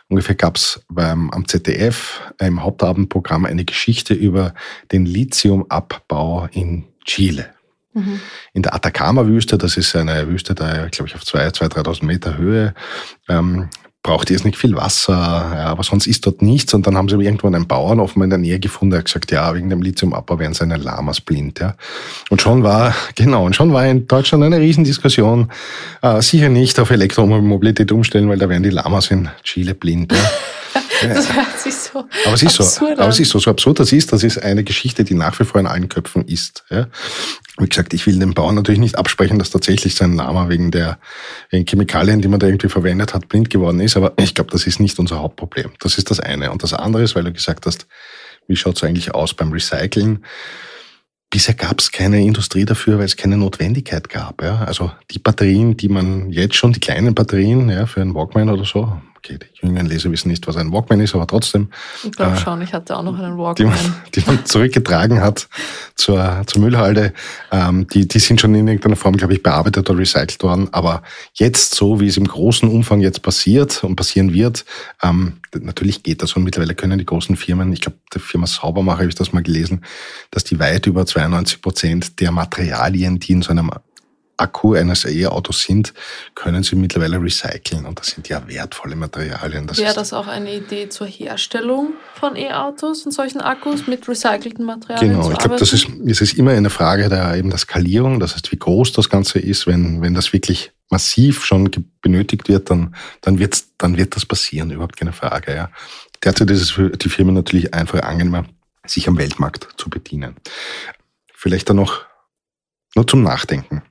ungefähr gab es am ZDF im Hauptabendprogramm eine Geschichte über den Lithiumabbau in Chile in der Atacama-Wüste, das ist eine Wüste, da glaube ich auf 2.000, 3.000 Meter Höhe, ähm, braucht jetzt nicht viel Wasser, ja, aber sonst ist dort nichts. Und dann haben sie irgendwann einen Bauern offenbar in der Nähe gefunden, der hat gesagt, ja, wegen dem Lithiumabbau werden seine Lamas blind. Ja. Und schon war, genau, und schon war in Deutschland eine Riesendiskussion, äh, sicher nicht auf Elektromobilität umstellen, weil da werden die Lamas in Chile blind. Ja. Das hört sich so Aber es ist so. absurd Aber an. es ist so. So absurd das ist, das ist eine Geschichte, die nach wie vor in allen Köpfen ist. Ja. Wie gesagt, ich will dem Bauern natürlich nicht absprechen, dass tatsächlich sein Lama wegen der wegen Chemikalien, die man da irgendwie verwendet hat, blind geworden ist. Aber ich glaube, das ist nicht unser Hauptproblem. Das ist das eine. Und das andere ist, weil du gesagt hast, wie schaut es eigentlich aus beim Recyceln? Bisher gab es keine Industrie dafür, weil es keine Notwendigkeit gab. Ja. Also die Batterien, die man jetzt schon, die kleinen Batterien ja, für einen Walkman oder so, okay, die jüngeren Leser wissen nicht, was ein Walkman ist, aber trotzdem, Ich glaube Äh, schon, ich hatte auch noch einen die man, Walkman. die man zurückgetragen hat zur, zur Müllhalde, ähm, die, die sind schon in irgendeiner Form, glaube ich, bearbeitet oder recycelt worden. Aber jetzt so, wie es im großen Umfang jetzt passiert und passieren wird, ähm, natürlich geht das und mittlerweile können die großen Firmen, ich glaube, der Firma Saubermacher habe ich das mal gelesen, dass die weit über 92 Prozent der Materialien, die in so einem Akku eines E-Autos sind, können sie mittlerweile recyceln. Und das sind ja wertvolle Materialien. Das Wäre das auch eine Idee zur Herstellung von E-Autos und solchen Akkus mit recycelten Materialien Genau, ich glaube, das ist, es ist immer eine Frage der, eben der Skalierung, das heißt, wie groß das Ganze ist. Wenn, wenn das wirklich massiv schon benötigt wird, dann, dann, wird's, dann wird das passieren, überhaupt keine Frage. Ja. Derzeit ist es für die Firmen natürlich einfach angenehmer, sich am Weltmarkt zu bedienen. Vielleicht dann noch nur zum Nachdenken.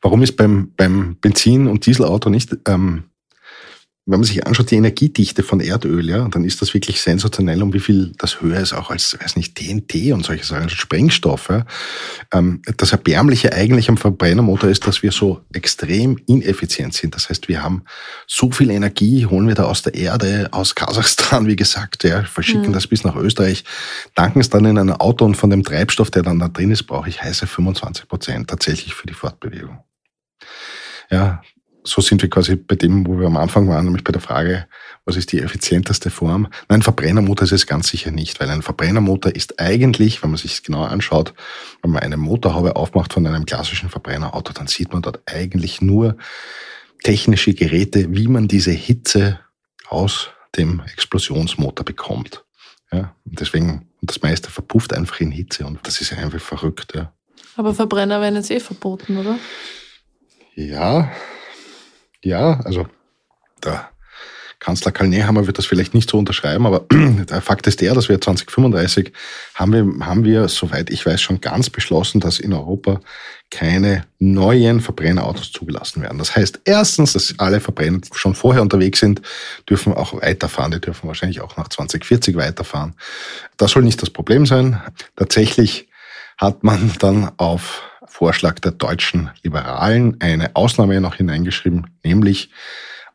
Warum ist beim, beim Benzin- und Dieselauto nicht, ähm, wenn man sich anschaut, die Energiedichte von Erdöl, ja, dann ist das wirklich sensationell, um wie viel das höher ist, auch als, weiß nicht, TNT und solche Sachen, also Sprengstoffe. Ähm, das Erbärmliche eigentlich am Verbrennermotor ist, dass wir so extrem ineffizient sind. Das heißt, wir haben so viel Energie, holen wir da aus der Erde, aus Kasachstan, wie gesagt, ja, verschicken Mhm. das bis nach Österreich, tanken es dann in ein Auto und von dem Treibstoff, der dann da drin ist, brauche ich heiße 25 Prozent tatsächlich für die Fortbewegung. Ja, so sind wir quasi bei dem, wo wir am Anfang waren, nämlich bei der Frage, was ist die effizienteste Form? Nein, Verbrennermotor ist es ganz sicher nicht, weil ein Verbrennermotor ist eigentlich, wenn man sich es genau anschaut, wenn man eine Motorhaube aufmacht von einem klassischen Verbrennerauto, dann sieht man dort eigentlich nur technische Geräte, wie man diese Hitze aus dem Explosionsmotor bekommt. Ja, und deswegen, und das meiste verpufft einfach in Hitze und das ist ja einfach verrückt. Ja. Aber Verbrenner werden jetzt eh verboten, oder? Ja, ja, also der Kanzler Karl Nehammer wird das vielleicht nicht so unterschreiben, aber der Fakt ist der, dass wir 2035 haben wir, haben wir, soweit ich weiß, schon ganz beschlossen, dass in Europa keine neuen Verbrennerautos zugelassen werden. Das heißt erstens, dass alle Verbrenner die schon vorher unterwegs sind, dürfen auch weiterfahren. Die dürfen wahrscheinlich auch nach 2040 weiterfahren. Das soll nicht das Problem sein. Tatsächlich hat man dann auf Vorschlag der deutschen Liberalen eine Ausnahme noch hineingeschrieben, nämlich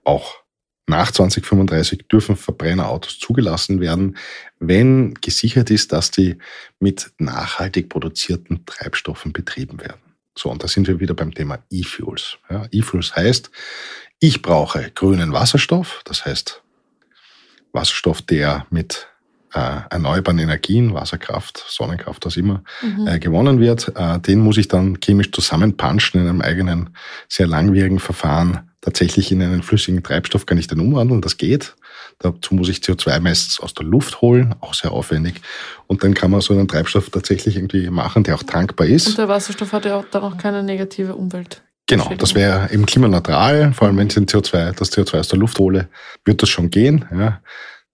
auch nach 2035 dürfen Verbrennerautos zugelassen werden, wenn gesichert ist, dass die mit nachhaltig produzierten Treibstoffen betrieben werden. So, und da sind wir wieder beim Thema E-Fuels. Ja, E-Fuels heißt, ich brauche grünen Wasserstoff, das heißt Wasserstoff, der mit äh, erneuerbaren Energien, Wasserkraft, Sonnenkraft, was immer, mhm. äh, gewonnen wird. Äh, den muss ich dann chemisch zusammenpanschen in einem eigenen, sehr langwierigen Verfahren. Tatsächlich in einen flüssigen Treibstoff kann ich den umwandeln, das geht. Dazu muss ich CO2 meistens aus der Luft holen, auch sehr aufwendig. Und dann kann man so einen Treibstoff tatsächlich irgendwie machen, der auch tankbar ist. Und der Wasserstoff hat ja auch dann auch keine negative Umwelt. Genau, das wäre eben klimaneutral, vor allem wenn ich den CO2, das CO2 aus der Luft hole, wird das schon gehen. Ja.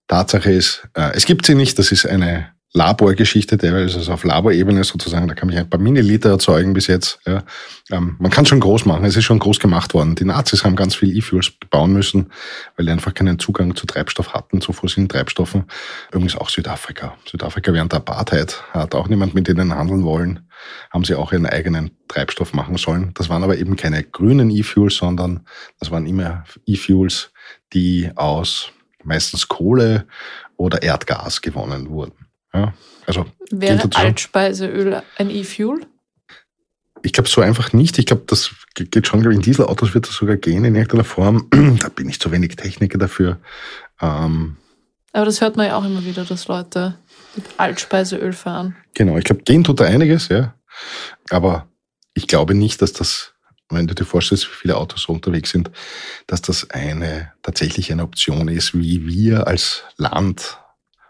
Tatsache ist, äh, es gibt sie nicht, das ist eine Laborgeschichte, teilweise also auf Laborebene sozusagen, da kann man ein paar Milliliter erzeugen bis jetzt. Ja. Ähm, man kann schon groß machen, es ist schon groß gemacht worden. Die Nazis haben ganz viel E-Fuels bauen müssen, weil die einfach keinen Zugang zu Treibstoff hatten, zu fossilen Treibstoffen. Übrigens auch Südafrika. Südafrika während der Apartheid hat auch niemand mit denen handeln wollen, haben sie auch ihren eigenen Treibstoff machen sollen. Das waren aber eben keine grünen E-Fuels, sondern das waren immer E-Fuels, die aus meistens Kohle oder Erdgas gewonnen wurden. Ja, also Wäre Altspeiseöl ein E-Fuel? Ich glaube so einfach nicht. Ich glaube, das geht schon, in Dieselautos wird das sogar gehen in irgendeiner Form. da bin ich zu wenig Techniker dafür. Ähm, Aber das hört man ja auch immer wieder, dass Leute mit Altspeiseöl fahren. Genau, ich glaube, gehen tut da einiges, ja. Aber ich glaube nicht, dass das wenn du dir vorstellst, wie viele Autos so unterwegs sind, dass das eine tatsächlich eine Option ist, wie wir als Land,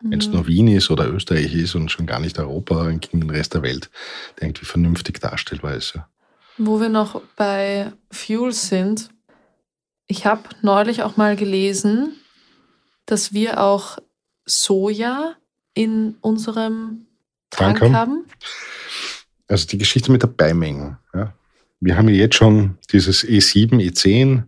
mhm. wenn es nur Wien ist oder Österreich ist und schon gar nicht Europa, gegen den Rest der Welt, der irgendwie vernünftig darstellbar ist. Ja. Wo wir noch bei Fuel sind, ich habe neulich auch mal gelesen, dass wir auch Soja in unserem Tank, Tank haben. Also die Geschichte mit der Beimenge. Ja. Wir haben ja jetzt schon dieses E7, E10.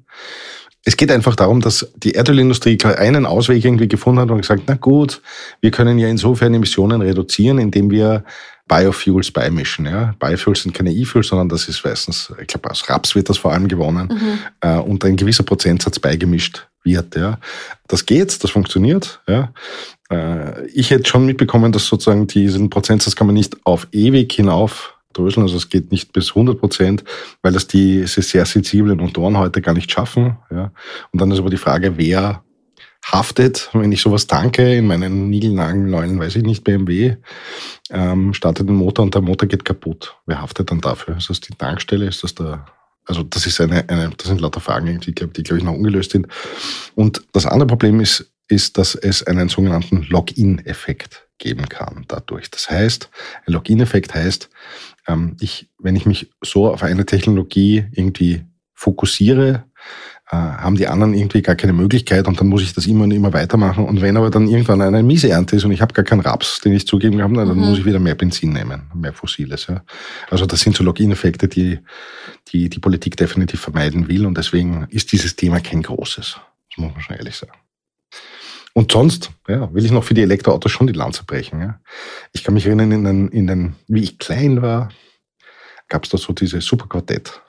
Es geht einfach darum, dass die Erdölindustrie einen Ausweg irgendwie gefunden hat und gesagt, na gut, wir können ja insofern Emissionen reduzieren, indem wir Biofuels beimischen. Ja? Biofuels sind keine E-Fuels, sondern das ist meistens, ich glaube, aus Raps wird das vor allem gewonnen mhm. äh, und ein gewisser Prozentsatz beigemischt wird. Ja? Das geht, das funktioniert. Ja? Äh, ich hätte schon mitbekommen, dass sozusagen diesen Prozentsatz kann man nicht auf ewig hinauf dröseln. Also es geht nicht bis 100 Prozent, weil das diese sehr sensiblen Motoren heute gar nicht schaffen. Ja. Und dann ist aber die Frage, wer haftet, wenn ich sowas tanke in meinen niegelnagelneuen, weiß ich nicht, BMW, ähm, startet den Motor und der Motor geht kaputt. Wer haftet dann dafür? Ist das die Tankstelle? Ist das der also das ist eine, eine das sind lauter Fragen, die, die glaube ich, noch ungelöst sind. Und das andere Problem ist, ist, dass es einen sogenannten Login-Effekt geben kann dadurch. Das heißt, ein Login-Effekt heißt, ähm, ich, wenn ich mich so auf eine Technologie irgendwie fokussiere, äh, haben die anderen irgendwie gar keine Möglichkeit und dann muss ich das immer und immer weitermachen. Und wenn aber dann irgendwann eine miese Ernte ist und ich habe gar keinen Raps, den ich zugeben kann, dann mhm. muss ich wieder mehr Benzin nehmen, mehr Fossiles. Ja. Also das sind so Login-Effekte, die, die die Politik definitiv vermeiden will und deswegen ist dieses Thema kein großes. Das muss man schon ehrlich sagen. Und sonst, ja, will ich noch für die Elektroautos schon die Lanze brechen. Ja. Ich kann mich erinnern, in den, in den, wie ich klein war, gab es da so diese Superquartett.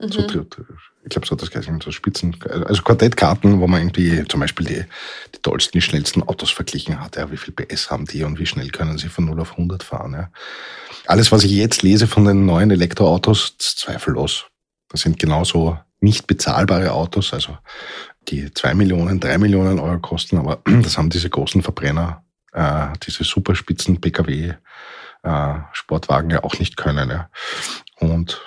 Mhm. So, ich glaube, so hat das geheißen, so Spitzen, also Quartettkarten, wo man irgendwie zum Beispiel die, die tollsten, die schnellsten Autos verglichen hat. Ja, wie viel PS haben die und wie schnell können sie von 0 auf 100 fahren. Ja. Alles, was ich jetzt lese von den neuen Elektroautos, ist zweifellos. Das sind genauso nicht bezahlbare Autos, also die zwei Millionen, drei Millionen Euro kosten, aber das haben diese großen Verbrenner, äh, diese superspitzen Pkw, äh, ja auch nicht können. Ja. Und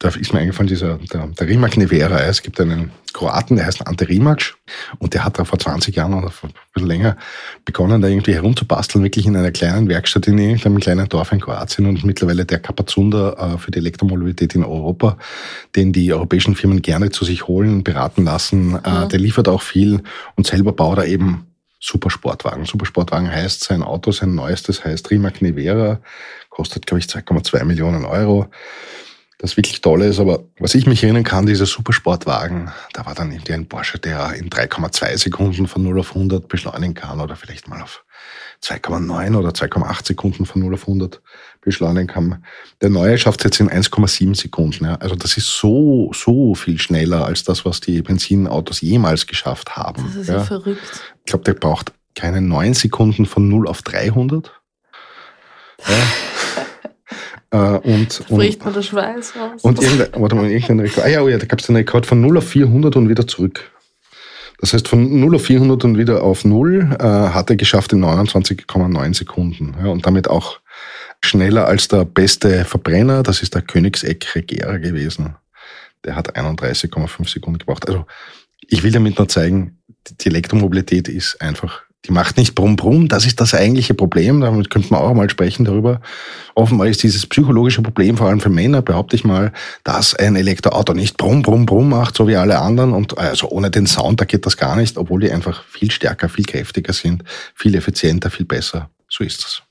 da ist mir eingefallen, dieser, der, der Rimac Nevera. Es gibt einen Kroaten, der heißt Ante Rimac und der hat da vor 20 Jahren oder vor ein bisschen länger begonnen, da irgendwie herumzubasteln, wirklich in einer kleinen Werkstatt in irgendeinem kleinen Dorf in Kroatien und mittlerweile der Kapazunder äh, für die Elektromobilität in Europa, den die europäischen Firmen gerne zu sich holen, beraten lassen. Äh, ja. Der liefert auch viel und selber baut er eben Supersportwagen. Supersportwagen heißt, sein Auto, sein neuestes heißt Rimac Nevera, kostet, glaube ich, 2,2 Millionen Euro das wirklich Tolle ist. Aber was ich mich erinnern kann, dieser Supersportwagen, da war dann irgendwie ein Porsche, der in 3,2 Sekunden von 0 auf 100 beschleunigen kann oder vielleicht mal auf 2,9 oder 2,8 Sekunden von 0 auf 100 beschleunigen kann. Der neue schafft es jetzt in 1,7 Sekunden. Ja. Also das ist so, so viel schneller als das, was die Benzinautos jemals geschafft haben. Das ist ja, ja verrückt. Ich glaube, der braucht keine 9 Sekunden von 0 auf 300. Ja. Äh, und, da bricht man der Schweiß raus. Und irgendein, warte mal, irgendein Rekord. Ah ja, oh ja, da gab es einen Rekord von 0 auf 400 und wieder zurück. Das heißt, von 0 auf 400 und wieder auf 0 äh, hat er geschafft in 29,9 Sekunden. Ja, und damit auch schneller als der beste Verbrenner, das ist der Königseck Regera gewesen. Der hat 31,5 Sekunden gebraucht. Also ich will damit nur zeigen, die Elektromobilität ist einfach die macht nicht brumm brumm, das ist das eigentliche Problem, damit könnte man auch mal sprechen darüber. Offenbar ist dieses psychologische Problem, vor allem für Männer, behaupte ich mal, dass ein Elektroauto nicht brumm brumm brumm macht, so wie alle anderen und also ohne den Sound, da geht das gar nicht, obwohl die einfach viel stärker, viel kräftiger sind, viel effizienter, viel besser. So ist es.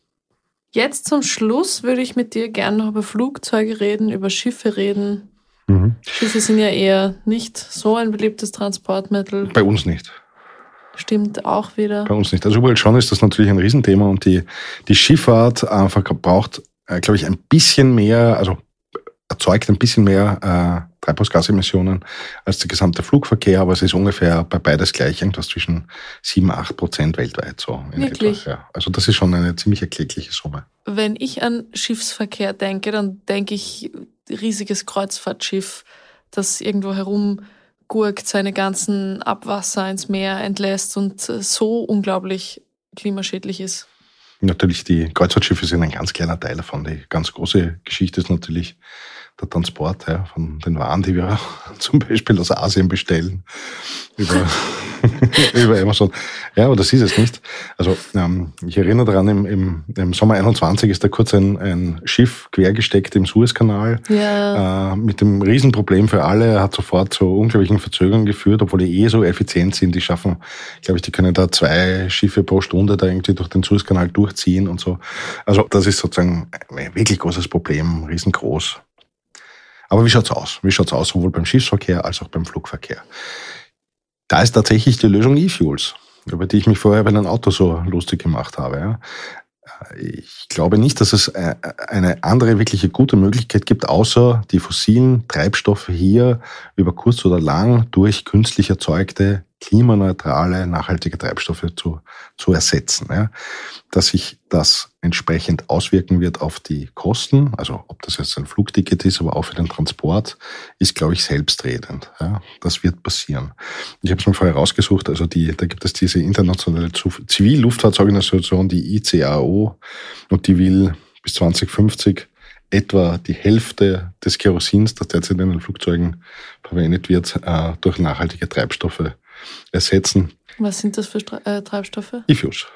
Jetzt zum Schluss würde ich mit dir gerne noch über Flugzeuge reden, über Schiffe reden. Mhm. Schiffe sind ja eher nicht so ein beliebtes Transportmittel. Bei uns nicht. Stimmt auch wieder. Bei uns nicht. Also überall schon ist das natürlich ein Riesenthema und die, die Schifffahrt einfach braucht, äh, glaube ich, ein bisschen mehr, also erzeugt ein bisschen mehr äh, Treibhausgasemissionen als der gesamte Flugverkehr, aber es ist ungefähr bei beides gleich, irgendwas zwischen 7, 8 Prozent weltweit so. Wirklich? Ja. Also das ist schon eine ziemlich erklägliche Summe. Wenn ich an Schiffsverkehr denke, dann denke ich riesiges Kreuzfahrtschiff, das irgendwo herum gurkt, seine ganzen Abwasser ins Meer entlässt und so unglaublich klimaschädlich ist. Natürlich, die Kreuzfahrtschiffe sind ein ganz kleiner Teil davon. Die ganz große Geschichte ist natürlich der Transport ja, von den Waren, die wir zum Beispiel aus Asien bestellen, über, über Amazon. Ja, aber das ist es nicht. Also ähm, ich erinnere daran, im, im, im Sommer 21 ist da kurz ein, ein Schiff quergesteckt im Suezkanal ja. äh, mit dem Riesenproblem für alle. Er hat sofort zu unglaublichen Verzögerungen geführt, obwohl die eh so effizient sind. Die schaffen, glaube ich, die können da zwei Schiffe pro Stunde da irgendwie durch den Suezkanal durchziehen und so. Also das ist sozusagen ein wirklich großes Problem, riesengroß. Aber wie schaut's aus? Wie schaut's aus, sowohl beim Schiffsverkehr als auch beim Flugverkehr? Da ist tatsächlich die Lösung E-Fuels, über die ich mich vorher bei einem Auto so lustig gemacht habe. Ich glaube nicht, dass es äh, eine andere wirkliche gute Möglichkeit gibt, außer die fossilen Treibstoffe hier über kurz oder lang durch künstlich erzeugte klimaneutrale, nachhaltige Treibstoffe zu, zu ersetzen. Ja. Dass sich das entsprechend auswirken wird auf die Kosten, also ob das jetzt ein Flugticket ist, aber auch für den Transport, ist, glaube ich, selbstredend. Ja. Das wird passieren. Ich habe es mir vorher rausgesucht, also die, da gibt es diese internationale Zivilluftfahrtsorganisation, die ICAO, und die will bis 2050 etwa die Hälfte des Kerosins, das derzeit in den Flugzeugen verwendet wird, äh, durch nachhaltige Treibstoffe ersetzen. Was sind das für äh, Treibstoffe? E-Fuels.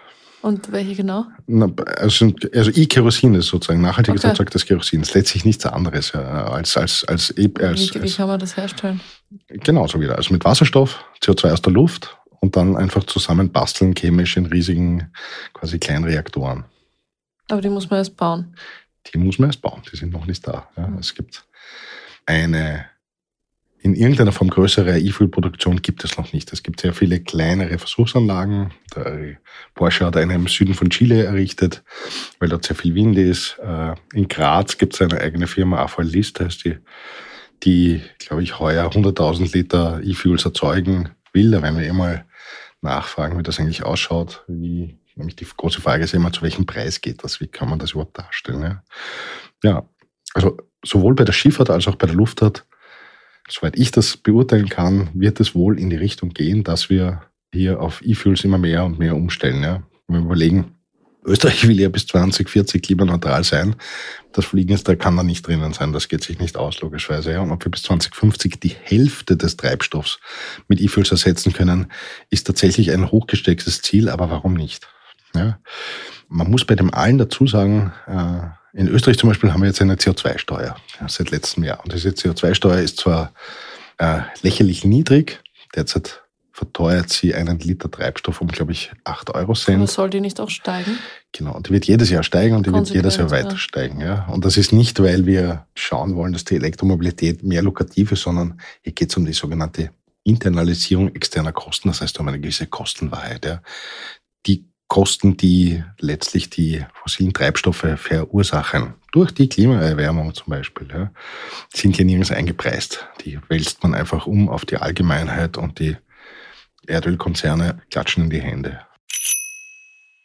Und welche genau? Na, also, also E-Kerosin ist sozusagen nachhaltiges okay. erzeugtes Kerosin. Das ist letztlich nichts anderes ja, als als als, als, als wie, wie kann man das herstellen? Genauso wieder. Also mit Wasserstoff, CO2 aus der Luft und dann einfach zusammenbasteln chemisch in riesigen quasi kleinen Reaktoren. Aber die muss man erst bauen. Die muss man erst bauen. Die sind noch nicht da. Ja, mhm. Es gibt eine in irgendeiner Form größere E-Fuel-Produktion gibt es noch nicht. Es gibt sehr viele kleinere Versuchsanlagen. Der Porsche hat eine im Süden von Chile errichtet, weil dort sehr viel Wind ist. Äh, in Graz gibt es eine eigene Firma, AVL List heißt die, die, glaube ich, heuer 100.000 Liter E-Fuels erzeugen will. Da werden wir eh mal nachfragen, wie das eigentlich ausschaut. Wie, nämlich die große Frage ist immer, zu welchem Preis geht das? Wie kann man das überhaupt darstellen? Ja, ja also sowohl bei der Schifffahrt als auch bei der Luftfahrt soweit ich das beurteilen kann, wird es wohl in die Richtung gehen, dass wir hier auf E-Fuels immer mehr und mehr umstellen. Ja. Wenn wir überlegen, Österreich will ja bis 2040 klimaneutral sein. Das Fliegen ist, da kann da nicht drinnen sein. Das geht sich nicht aus, logischerweise. Und ob wir bis 2050 die Hälfte des Treibstoffs mit E-Fuels ersetzen können, ist tatsächlich ein hochgestecktes Ziel. Aber warum nicht? Ja. Man muss bei dem allen dazu sagen, äh, in Österreich zum Beispiel haben wir jetzt eine CO2-Steuer ja, seit letztem Jahr. Und diese CO2-Steuer ist zwar äh, lächerlich niedrig, derzeit verteuert sie einen Liter Treibstoff um, glaube ich, 8 Euro Cent. Aber soll die nicht auch steigen? Genau, und die wird jedes Jahr steigen und die wird jedes Jahr weiter ja. steigen. Ja. Und das ist nicht, weil wir schauen wollen, dass die Elektromobilität mehr lukrativ ist, sondern hier geht es um die sogenannte Internalisierung externer Kosten, das heißt um eine gewisse Kostenwahrheit. Ja. Kosten, die letztlich die fossilen Treibstoffe verursachen, durch die Klimaerwärmung zum Beispiel, ja, sind hier nirgends eingepreist. Die wälzt man einfach um auf die Allgemeinheit und die Erdölkonzerne klatschen in die Hände.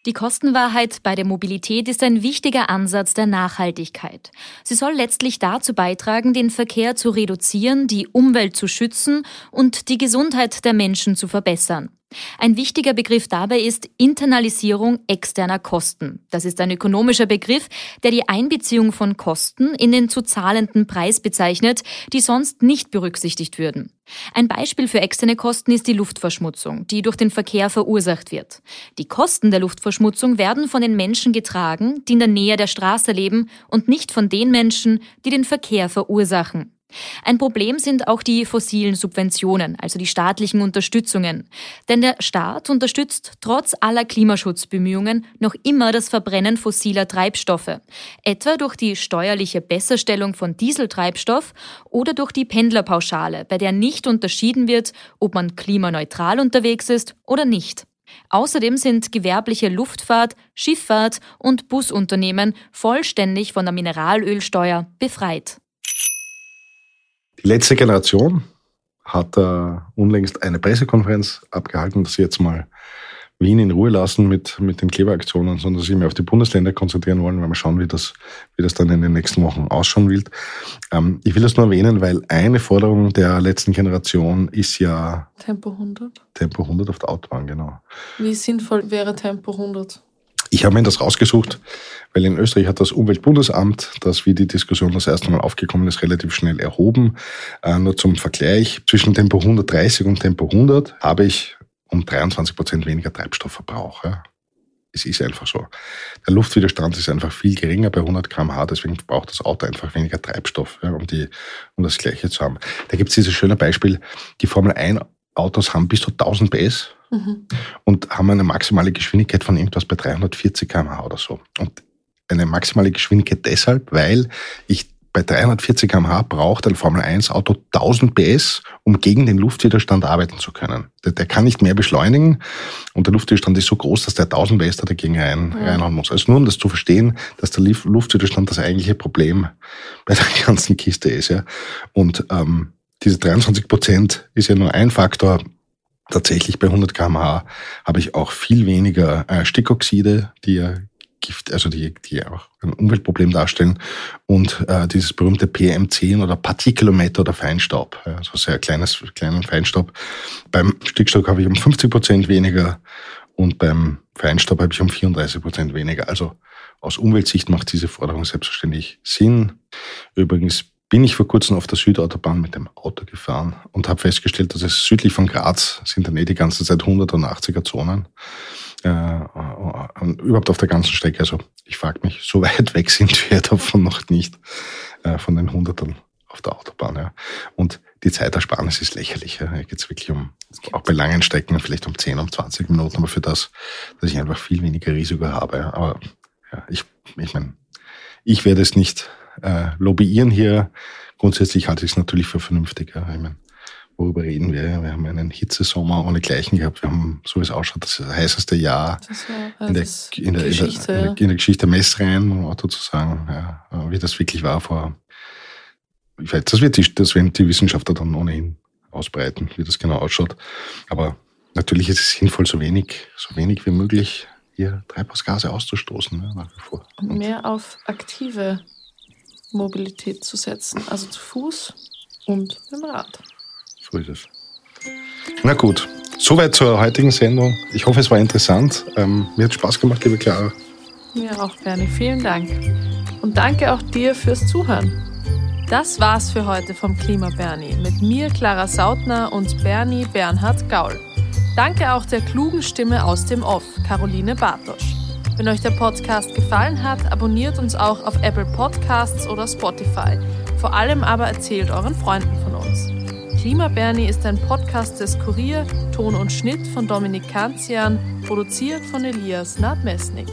Die Kostenwahrheit bei der Mobilität ist ein wichtiger Ansatz der Nachhaltigkeit. Sie soll letztlich dazu beitragen, den Verkehr zu reduzieren, die Umwelt zu schützen und die Gesundheit der Menschen zu verbessern. Ein wichtiger Begriff dabei ist Internalisierung externer Kosten. Das ist ein ökonomischer Begriff, der die Einbeziehung von Kosten in den zu zahlenden Preis bezeichnet, die sonst nicht berücksichtigt würden. Ein Beispiel für externe Kosten ist die Luftverschmutzung, die durch den Verkehr verursacht wird. Die Kosten der Luftverschmutzung werden von den Menschen getragen, die in der Nähe der Straße leben und nicht von den Menschen, die den Verkehr verursachen. Ein Problem sind auch die fossilen Subventionen, also die staatlichen Unterstützungen. Denn der Staat unterstützt trotz aller Klimaschutzbemühungen noch immer das Verbrennen fossiler Treibstoffe, etwa durch die steuerliche Besserstellung von Dieseltreibstoff oder durch die Pendlerpauschale, bei der nicht unterschieden wird, ob man klimaneutral unterwegs ist oder nicht. Außerdem sind gewerbliche Luftfahrt, Schifffahrt und Busunternehmen vollständig von der Mineralölsteuer befreit. Die letzte Generation hat äh, unlängst eine Pressekonferenz abgehalten, dass sie jetzt mal Wien in Ruhe lassen mit, mit den Kleberaktionen, sondern sich mehr auf die Bundesländer konzentrieren wollen, weil wir schauen, wie das, wie das dann in den nächsten Wochen ausschauen wird. Ähm, ich will das nur erwähnen, weil eine Forderung der letzten Generation ist ja Tempo 100. Tempo 100 auf der Autobahn, genau. Wie sinnvoll wäre Tempo 100? Ich habe mir das rausgesucht, weil in Österreich hat das Umweltbundesamt, das wie die Diskussion das erste Mal aufgekommen ist, relativ schnell erhoben. Äh, nur zum Vergleich, zwischen Tempo 130 und Tempo 100 habe ich um 23 Prozent weniger Treibstoffverbrauch. Ja. Es ist einfach so. Der Luftwiderstand ist einfach viel geringer bei 100 km/h, deswegen braucht das Auto einfach weniger Treibstoff, ja, um, die, um das Gleiche zu haben. Da gibt es dieses schöne Beispiel, die Formel 1 Autos haben bis zu 1000 PS mhm. und haben eine maximale Geschwindigkeit von irgendwas bei 340 km/h oder so. Und eine maximale Geschwindigkeit deshalb, weil ich bei 340 km/h braucht ein Formel 1 Auto 1000 PS, um gegen den Luftwiderstand arbeiten zu können. Der, der, kann nicht mehr beschleunigen und der Luftwiderstand ist so groß, dass der 1000 PS da dagegen rein, ja. reinhauen muss. Also nur um das zu verstehen, dass der Luftwiderstand das eigentliche Problem bei der ganzen Kiste ist. Ja. Und ähm, diese 23 Prozent ist ja nur ein Faktor. Tatsächlich bei 100 kmh habe ich auch viel weniger äh, Stickoxide, die ja Gift, also die, die auch ein Umweltproblem darstellen und äh, dieses berühmte PM10 oder Partikelmeter oder Feinstaub, also sehr kleines, kleinen Feinstaub. Beim Stickstoff habe ich um 50 Prozent weniger und beim Feinstaub habe ich um 34 Prozent weniger. Also aus Umweltsicht macht diese Forderung selbstverständlich Sinn. Übrigens bin ich vor kurzem auf der Südautobahn mit dem Auto gefahren und habe festgestellt, dass es südlich von Graz sind dann eh die ganze Zeit 100 und 80er Zonen. Äh, überhaupt auf der ganzen Strecke. Also ich frage mich, so weit weg sind wir davon noch nicht, äh, von den Hundertern auf der Autobahn. Ja. Und die Zeitersparnis ist lächerlich. Ja. Geht es wirklich um, auch bei langen Strecken, vielleicht um 10, um 20 Minuten, aber für das, dass ich einfach viel weniger Risiko habe. Ja. Aber ja, ich, ich meine, ich werde es nicht äh, lobbyieren hier. Grundsätzlich halte ich es natürlich für vernünftig. Ja. Ich meine, worüber reden wir? Wir haben einen Hitzesommer ohne Gleichen gehabt. Wir haben, so wie es ausschaut, das heißeste Jahr in, der, in, der, Geschichte, in, der, in der Geschichte Messreihen, um Auto zu sagen, ja, wie das wirklich war vor. Ich weiß, das wird die, das werden die Wissenschaftler dann ohnehin ausbreiten, wie das genau ausschaut. Aber natürlich ist es sinnvoll, so wenig, so wenig wie möglich hier Treibhausgase auszustoßen, ja, nach wie vor. Und mehr auf aktive Mobilität zu setzen, also zu Fuß Und mit dem Rad. So ist es. Na gut, soweit zur heutigen Sendung. Ich hoffe, es war interessant. Ähm, mir hat Spaß gemacht, liebe Clara. Mir auch, Bernie. Vielen Dank. Und danke auch dir fürs Zuhören. Das war's für heute vom Klima Bernie mit mir, Clara Sautner und Bernie Bernhard Gaul. Danke auch der klugen Stimme aus dem Off, Caroline Bartosch. Wenn euch der Podcast gefallen hat, abonniert uns auch auf Apple Podcasts oder Spotify. Vor allem aber erzählt euren Freunden von uns. Klima Bernie ist ein Podcast des Kurier, Ton und Schnitt von Dominik Kanzian, produziert von Elias Nadmesnik.